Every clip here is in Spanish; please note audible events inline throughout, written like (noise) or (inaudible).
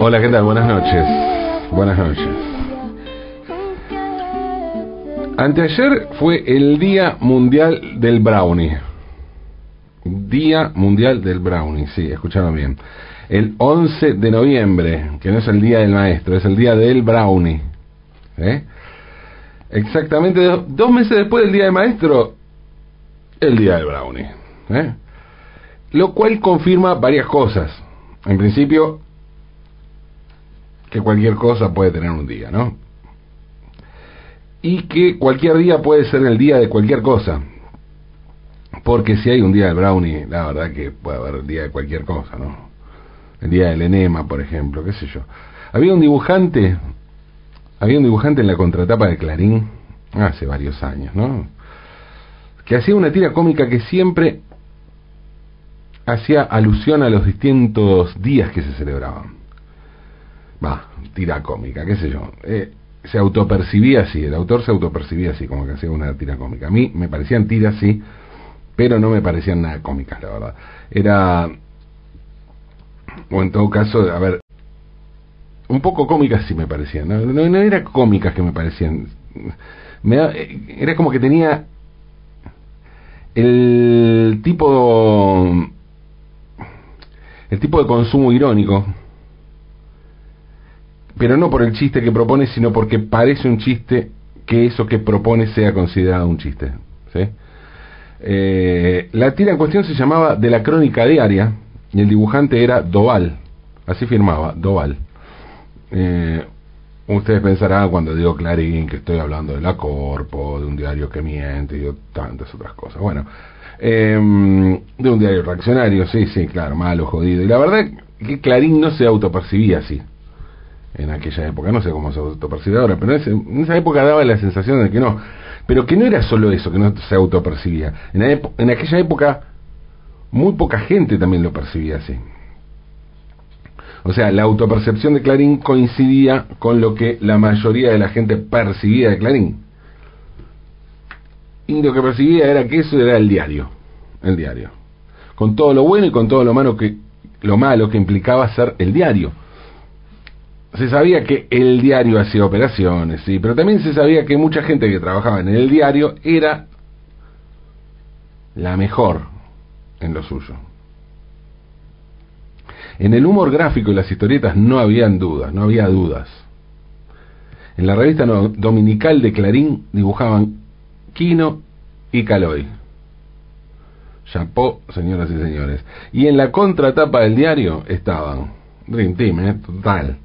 Hola, ¿qué tal? Buenas noches. Buenas noches. Anteayer fue el Día Mundial del Brownie. Día Mundial del Brownie, sí, escucharon bien. El 11 de noviembre, que no es el Día del Maestro, es el Día del Brownie. ¿eh? Exactamente dos meses después del Día del Maestro, el Día del Brownie. ¿eh? Lo cual confirma varias cosas. En principio, que cualquier cosa puede tener un día, ¿no? Y que cualquier día puede ser el día de cualquier cosa. Porque si hay un día del brownie, la verdad que puede haber el día de cualquier cosa, ¿no? El día del enema, por ejemplo, qué sé yo. Había un dibujante, había un dibujante en la contratapa de Clarín, hace varios años, ¿no? Que hacía una tira cómica que siempre hacía alusión a los distintos días que se celebraban. Va, tira cómica, qué sé yo. Eh, se autopercibía así, el autor se autopercibía así, como que hacía una tira cómica. A mí me parecían tiras, sí, pero no me parecían nada cómicas, la verdad. Era, o en todo caso, a ver, un poco cómicas sí me parecían, no, no, era cómicas que me parecían. Me eh, era como que tenía el tipo el tipo de consumo irónico pero no por el chiste que propone, sino porque parece un chiste que eso que propone sea considerado un chiste. ¿sí? Eh, la tira en cuestión se llamaba De la Crónica Diaria y el dibujante era Doval, así firmaba, Doval. Eh, ustedes pensarán cuando digo Clarín que estoy hablando de la Corpo, de un diario que miente y tantas otras cosas. Bueno, eh, de un diario reaccionario, sí, sí, claro, malo, jodido. Y la verdad que Clarín no se autopercibía así en aquella época, no sé cómo se autopercibe ahora, pero en esa época daba la sensación de que no, pero que no era solo eso, que no se autopercibía. En, en aquella época muy poca gente también lo percibía así. O sea, la autopercepción de Clarín coincidía con lo que la mayoría de la gente percibía de Clarín. Y lo que percibía era que eso era el diario, el diario. Con todo lo bueno y con todo lo malo que, lo malo que implicaba ser el diario se sabía que el diario hacía operaciones, sí, pero también se sabía que mucha gente que trabajaba en el diario era la mejor en lo suyo. En el humor gráfico y las historietas no habían dudas, no había dudas. En la revista dominical de Clarín dibujaban Quino y Caloy. Chapó, señoras y señores. Y en la contratapa del diario estaban Dream ¿eh? total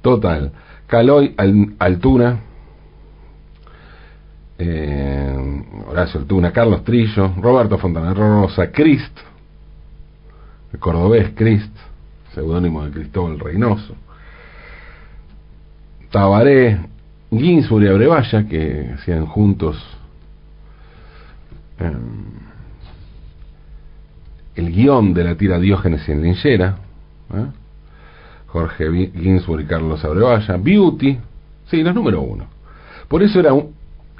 Total. Caloy Altuna, eh, Horacio Altuna, Carlos Trillo, Roberto Fontana Rosa, Crist, el cordobés Crist, seudónimo de Cristóbal Reynoso, Tabaré, Ginsburg y Abrevaya, que hacían juntos em, el guion de la tira Diógenes en Linchera, ¿eh? Jorge Ginsburg y Carlos Abrevaya, Beauty, sí, los número uno. Por eso era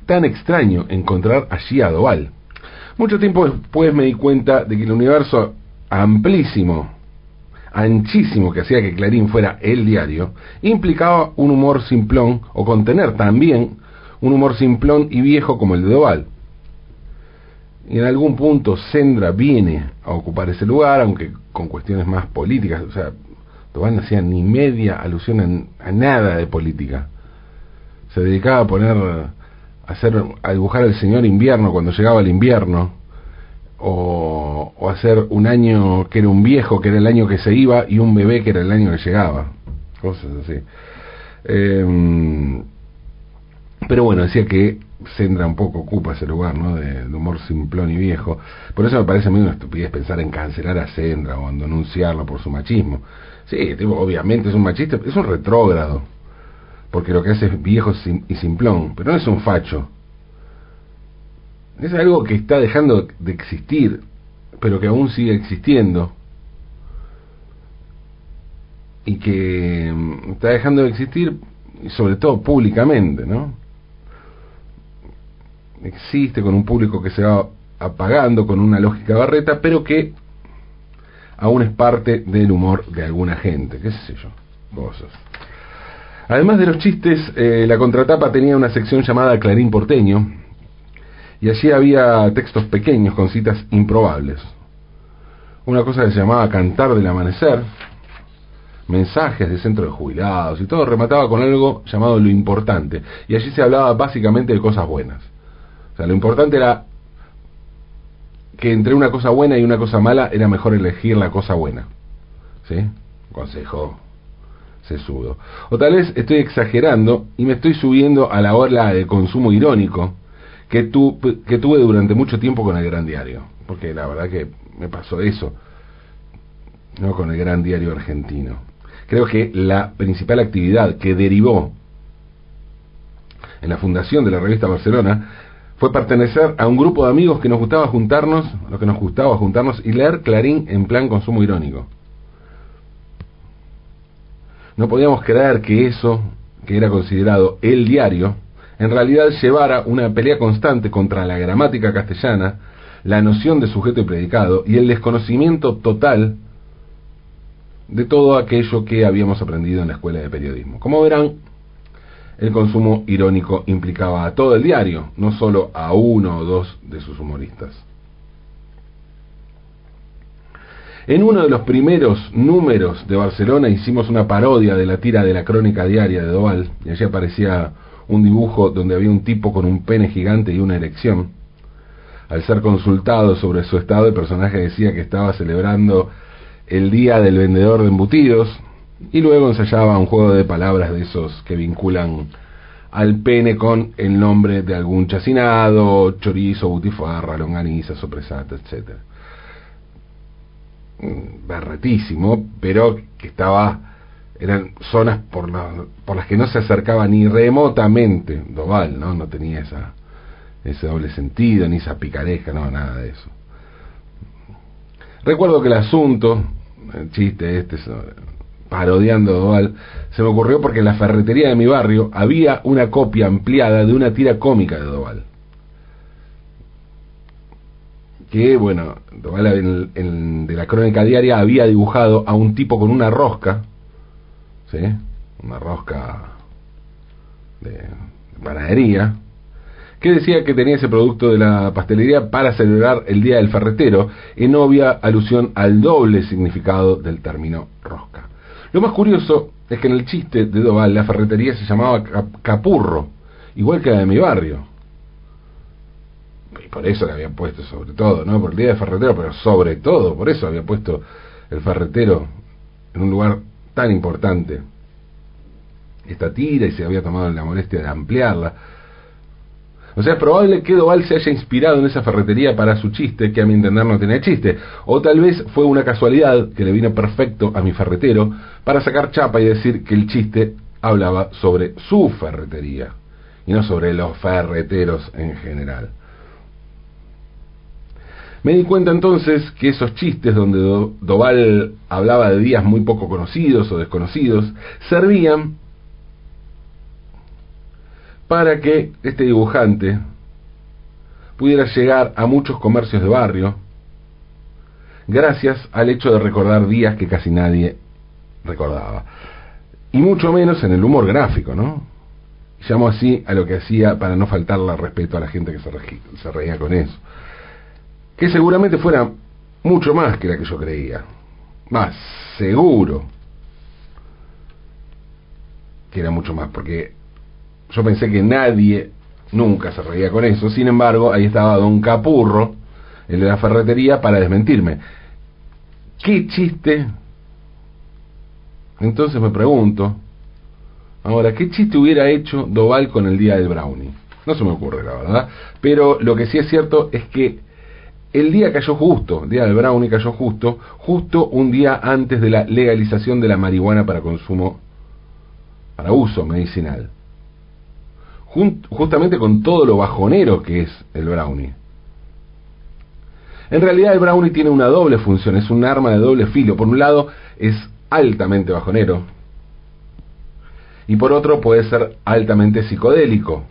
tan extraño encontrar allí a Doval. Mucho tiempo después me di cuenta de que el universo amplísimo, anchísimo que hacía que Clarín fuera el diario, implicaba un humor simplón o contener también un humor simplón y viejo como el de Doval. Y en algún punto Sendra viene a ocupar ese lugar, aunque con cuestiones más políticas, o sea, Tobán no hacía ni media alusión a, nada de política. Se dedicaba a poner, a, hacer, a dibujar al señor invierno cuando llegaba el invierno, o, o hacer un año que era un viejo, que era el año que se iba, y un bebé que era el año que llegaba. Cosas así. Em, pero bueno, decía que Sendra un poco ocupa ese lugar, ¿no? De, humor simplón y viejo. Por eso me parece a mí una estupidez pensar en cancelar a Sendra o en denunciarlo por su machismo. Sí, obviamente es un machista, es un retrógrado, porque lo que hace es viejo y simplón, pero no es un facho. Es algo que está dejando de existir, pero que aún sigue existiendo. Y que mm, está dejando de existir, sobre todo públicamente, ¿no? Existe con un público que se va apagando con una lógica barreta, pero que aún es parte del humor de alguna gente, qué sé yo. cosas. Además de los chistes, eh, la contratapa tenía una sección llamada Clarín Porteño, y allí había textos pequeños con citas improbables. Una cosa que se llamaba Cantar del Amanecer, mensajes de centro de jubilados y todo remataba con algo llamado lo importante. Y allí se hablaba básicamente de cosas buenas. O sea, lo importante era que entre una cosa buena y una cosa mala era mejor elegir la cosa buena. ¿Sí? Consejo sesudo. O tal vez estoy exagerando y me estoy subiendo a la ola de consumo irónico que, tu, que tuve durante mucho tiempo con el Gran Diario. Porque la verdad que me pasó eso, ¿no? Con el Gran Diario argentino. Creo que la principal actividad que derivó en la fundación de la revista Barcelona fue pertenecer a un grupo de amigos que nos gustaba juntarnos, lo que nos gustaba juntarnos y leer Clarín en plan consumo irónico. No podíamos creer que eso, que era considerado el diario, en realidad llevara una pelea constante contra la gramática castellana, la noción de sujeto y predicado y el desconocimiento total de todo aquello que habíamos aprendido en la escuela de periodismo. Como verán, el consumo irónico implicaba a todo el diario, no solo a uno o dos de sus humoristas. En uno de los primeros números de Barcelona hicimos una parodia de la tira de la crónica diaria de Doval, y allí aparecía un dibujo donde había un tipo con un pene gigante y una erección. Al ser consultado sobre su estado, el personaje decía que estaba celebrando el día del vendedor de embutidos y luego ensayaba un juego de palabras de esos que vinculan al pene con el nombre de algún chacinado, chorizo, butifarra, longaniza, sopresata, etcétera. Mm, berretísimo, pero que estaba eran zonas por, por las que no se acercaba ni remotamente Doval, ¿no? No tenía esa ese doble sentido, ni esa picaresca, no, nada de eso. Recuerdo que el asunto, el chiste este, parodiando Doval, se me ocurrió porque en la ferretería de mi barrio había una copia ampliada de una tira cómica de Doval. Que, bueno, Doval en, de la crónica diaria había dibujado a un tipo con una rosca, ¿sí? Una rosca de panadería, que decía que tenía ese producto de la pastelería para celebrar el Día del Ferretero, en obvia alusión al doble significado del término rosca. Lo más curioso es que en el chiste de Doval la ferretería se llamaba Capurro, igual que la de mi barrio. Y por eso le había puesto sobre todo, no por el Día del Ferretero, pero sobre todo, por eso había puesto el ferretero en un lugar tan importante. Esta tira y se había tomado la molestia de ampliarla o sea, es probable que Doval se haya inspirado en esa ferretería para su chiste, que a mi entender no tenía chiste. O tal vez fue una casualidad que le vino perfecto a mi ferretero para sacar chapa y decir que el chiste hablaba sobre su ferretería y no sobre los ferreteros en general. Me di cuenta entonces que esos chistes donde Doval hablaba de días muy poco conocidos o desconocidos servían para que este dibujante pudiera llegar a muchos comercios de barrio gracias al hecho de recordar días que casi nadie recordaba. Y mucho menos en el humor gráfico, ¿no? Llamo así a lo que hacía para no faltarle respeto a la gente que se, se reía con eso. Que seguramente fuera mucho más que la que yo creía. Más, seguro que era mucho más, porque yo pensé que nadie nunca se reía con eso. Sin embargo, ahí estaba Don Capurro, el de la ferretería, para desmentirme. ¿Qué chiste? Entonces me pregunto, ahora, ¿qué chiste hubiera hecho Doval con el día del brownie? No se me ocurre, la verdad. Pero lo que sí es cierto es que el día cayó justo, el día del brownie cayó justo, justo un día antes de la legalización de la marihuana para consumo, para uso medicinal justamente con todo lo bajonero que es el brownie. En realidad el brownie tiene una doble función, es un arma de doble filo. Por un lado es altamente bajonero y por otro puede ser altamente psicodélico.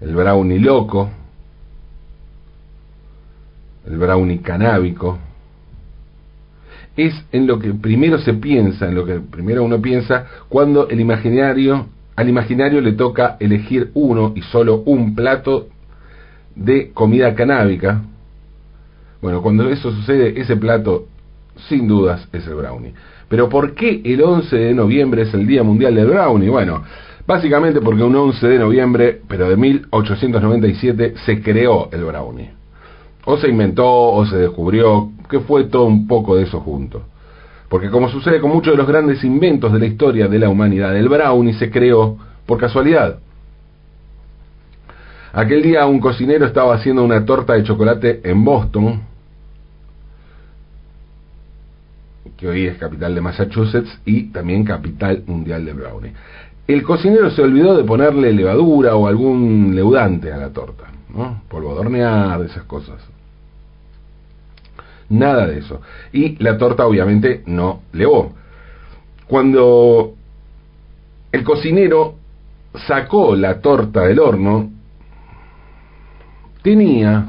El brownie loco, el brownie canábico, es en lo que primero se piensa, en lo que primero uno piensa cuando el imaginario, al imaginario le toca elegir uno y solo un plato de comida canábica. Bueno, cuando eso sucede, ese plato sin dudas es el brownie. Pero ¿por qué el 11 de noviembre es el Día Mundial del Brownie? Bueno, básicamente porque un 11 de noviembre, pero de 1897, se creó el brownie. O se inventó, o se descubrió, que fue todo un poco de eso junto. Porque como sucede con muchos de los grandes inventos de la historia de la humanidad, el brownie se creó por casualidad. Aquel día un cocinero estaba haciendo una torta de chocolate en Boston, que hoy es capital de Massachusetts y también capital mundial de brownie. El cocinero se olvidó de ponerle levadura o algún leudante a la torta, ¿no? polvo de esas cosas. Nada de eso. Y la torta obviamente no levó. Cuando el cocinero sacó la torta del horno, tenía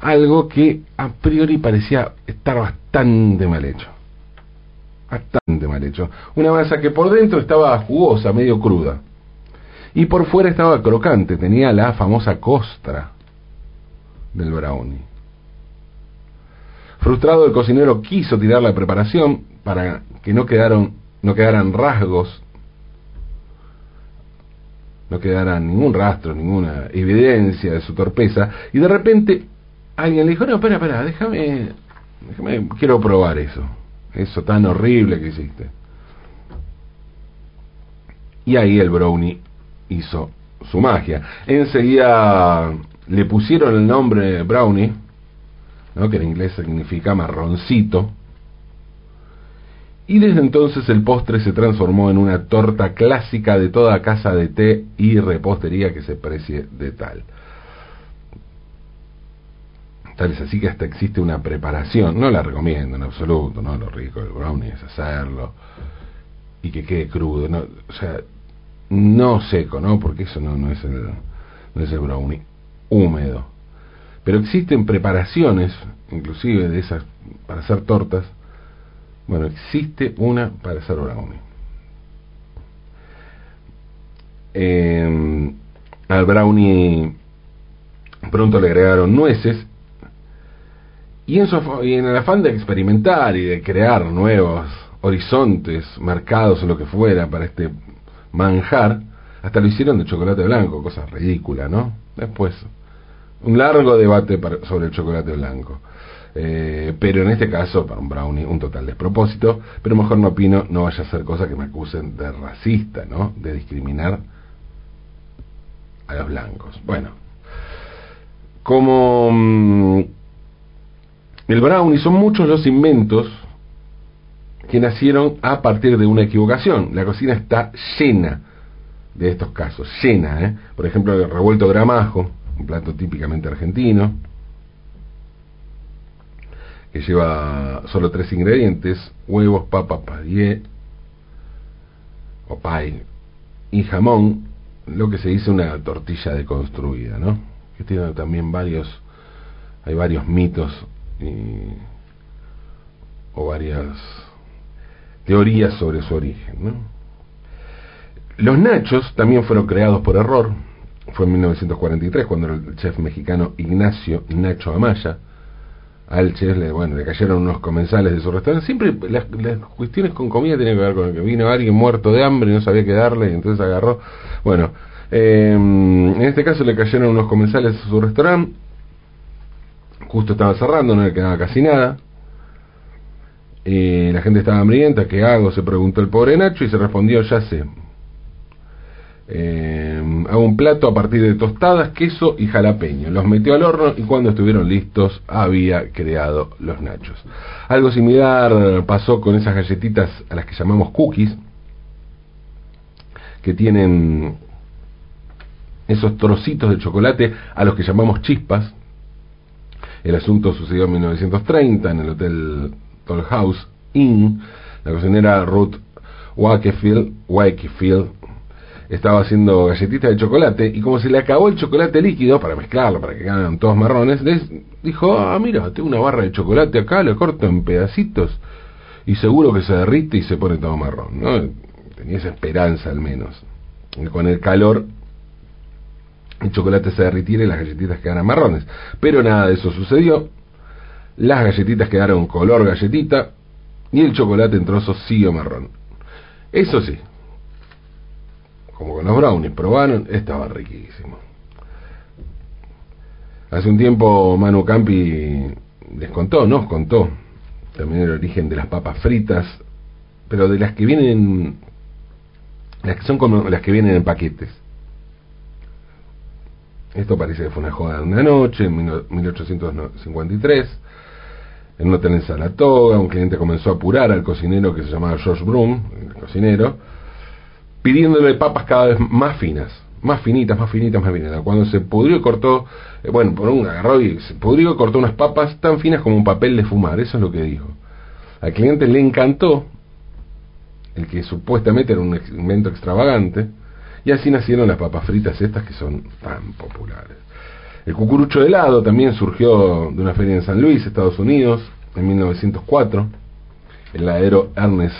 algo que a priori parecía estar bastante mal hecho bastante mal hecho. Una masa que por dentro estaba jugosa, medio cruda. Y por fuera estaba crocante, tenía la famosa costra del brownie. Frustrado el cocinero quiso tirar la preparación para que no quedaron no quedaran rasgos, no quedara ningún rastro, ninguna evidencia de su torpeza, y de repente alguien le dijo, no, espera, espera, déjame, déjame, quiero probar eso eso tan horrible que hiciste. Y ahí el brownie hizo su magia. Enseguida le pusieron el nombre brownie, que en inglés significa marroncito, y desde entonces el postre se transformó en una torta clásica de toda casa de té y repostería que se precie de tal. Tal es así que hasta existe una preparación, no la recomiendo en absoluto, no lo rico del brownie es hacerlo y que quede crudo, no, o sea, no seco, ¿no? Porque eso no, no, es el, no es el brownie húmedo. Pero existen preparaciones, inclusive de esas, para hacer tortas. Bueno, existe una para hacer brownie. Eh, al brownie pronto le agregaron nueces y en, el afán de experimentar y de crear nuevos horizontes, mercados o lo que fuera para este manjar, hasta lo hicieron de chocolate blanco, cosa ridícula, ¿no? Después, un largo debate sobre el chocolate blanco. Eh, pero en este caso, para un brownie, un total despropósito, pero mejor no opino, no vaya a ser cosa que me acusen de racista, ¿no? De discriminar a los blancos. Bueno, como mm, el brownie son muchos los inventos que nacieron a partir de una equivocación. La cocina está llena de estos casos, llena. ¿eh? Por ejemplo, el revuelto gramajo, un plato típicamente argentino, que lleva solo tres ingredientes, huevos, papa, payé, o pay, y jamón, lo que se dice una tortilla deconstruida, ¿no? Que tiene también varios, hay varios mitos o varias teorías sobre su origen. Los nachos también fueron creados por error. Fue en 1943 cuando el chef mexicano Ignacio Nacho Amaya al chef le, bueno, le cayeron unos comensales de su restaurante. Siempre las, cuestiones con comida tienen que ver con que vino alguien muerto de hambre y no sabía qué darle y entonces agarró. Bueno, eh, en este caso le cayeron unos comensales de su restaurante justo estaba cerrando, no le quedaba casi nada. y la gente estaba hambrienta, ¿qué hago? Se preguntó el pobre Nacho y se respondió, ya sé. Eh, hago un plato a partir de tostadas, queso y jalapeño. Los metió al horno y cuando estuvieron listos había creado los nachos. Algo similar pasó con esas galletitas a las que llamamos cookies, que tienen esos trocitos de chocolate a los que llamamos chispas, el asunto sucedió en 1930 en el Hotel Toll House Inn. La cocinera Ruth Wakefield, Wakefield estaba haciendo galletitas de chocolate y como se le acabó el chocolate líquido para mezclarlo, para que quedaran todos marrones, les dijo, ah, mira, tengo una barra de chocolate acá, lo corto en pedacitos y seguro que se derrite y se pone todo marrón, ¿no? Tenía esa esperanza al menos. Con el calor el chocolate se derritiera y las galletitas quedaran marrones. Pero nada de eso sucedió. Las galletitas quedaron color galletita y el chocolate en trozos siguió marrón. Eso sí, como con los brownies, probaron, estaba riquísimo. Hace un tiempo Manu Campi les contó, nos contó también el origen de las papas fritas, pero de las que vienen, las que son como las que vienen en paquetes. Esto parece que fue una joda de una noche, en 1853. En un hotel en Saratoga, un cliente comenzó a apurar al cocinero que se llamaba George Broom, el cocinero, pidiéndole papas cada vez más finas, más finitas, más finitas, más finitas. Cuando se pudrió y cortó, eh, bueno, por un agarró y se pudrió y cortó unas papas tan finas como un papel de fumar, eso es lo que dijo. Al cliente le encantó, el que supuestamente era un invento extravagante, y así nacieron las papas fritas estas que son tan populares. El cucurucho de helado también surgió de una feria en San Luis, Estados Unidos, en 1904. El heladero Ernest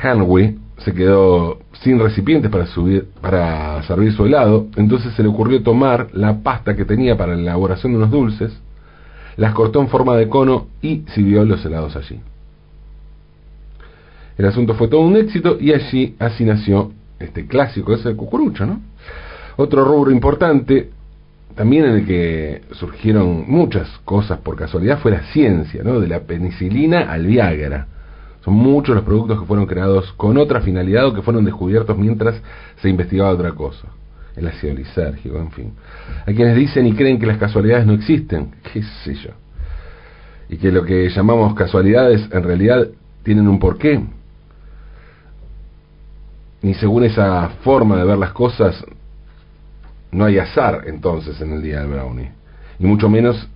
Hanway se quedó sin recipientes para, subir, para servir su helado, entonces se le ocurrió tomar la pasta que tenía para la elaboración de unos dulces, las cortó en forma de cono y sirvió los helados allí. El asunto fue todo un éxito y allí así nació este clásico, ese cucurucho, ¿no? Otro rubro importante también en el que surgieron muchas cosas por casualidad fue la ciencia, ¿no? De la penicilina al Viagra. Son muchos los productos que fueron creados con otra finalidad o que fueron descubiertos mientras se investigaba otra cosa. El ácido lisérgico, en fin. Hay quienes dicen y creen que las casualidades no existen, (laughs) qué sé yo. Y que lo que llamamos casualidades en realidad tienen un porqué. Ni según esa forma de ver las cosas, no hay azar entonces en el día del brownie, y mucho menos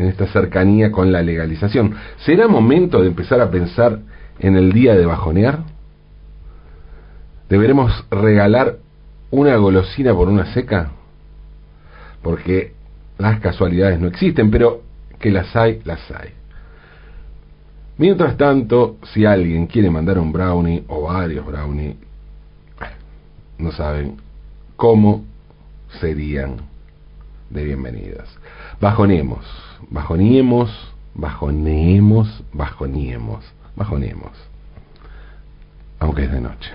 en esta cercanía con la legalización. ¿Será momento de empezar a pensar en el día de bajonear? ¿Deberemos regalar una golosina por una seca? Porque las casualidades no existen, pero que las hay, las hay. Mientras tanto, si alguien quiere mandar un brownie o varios brownie, no saben cómo serían de bienvenidas. Bajonemos, bajonemos, bajonemos, bajonemos, bajonemos, aunque es de noche.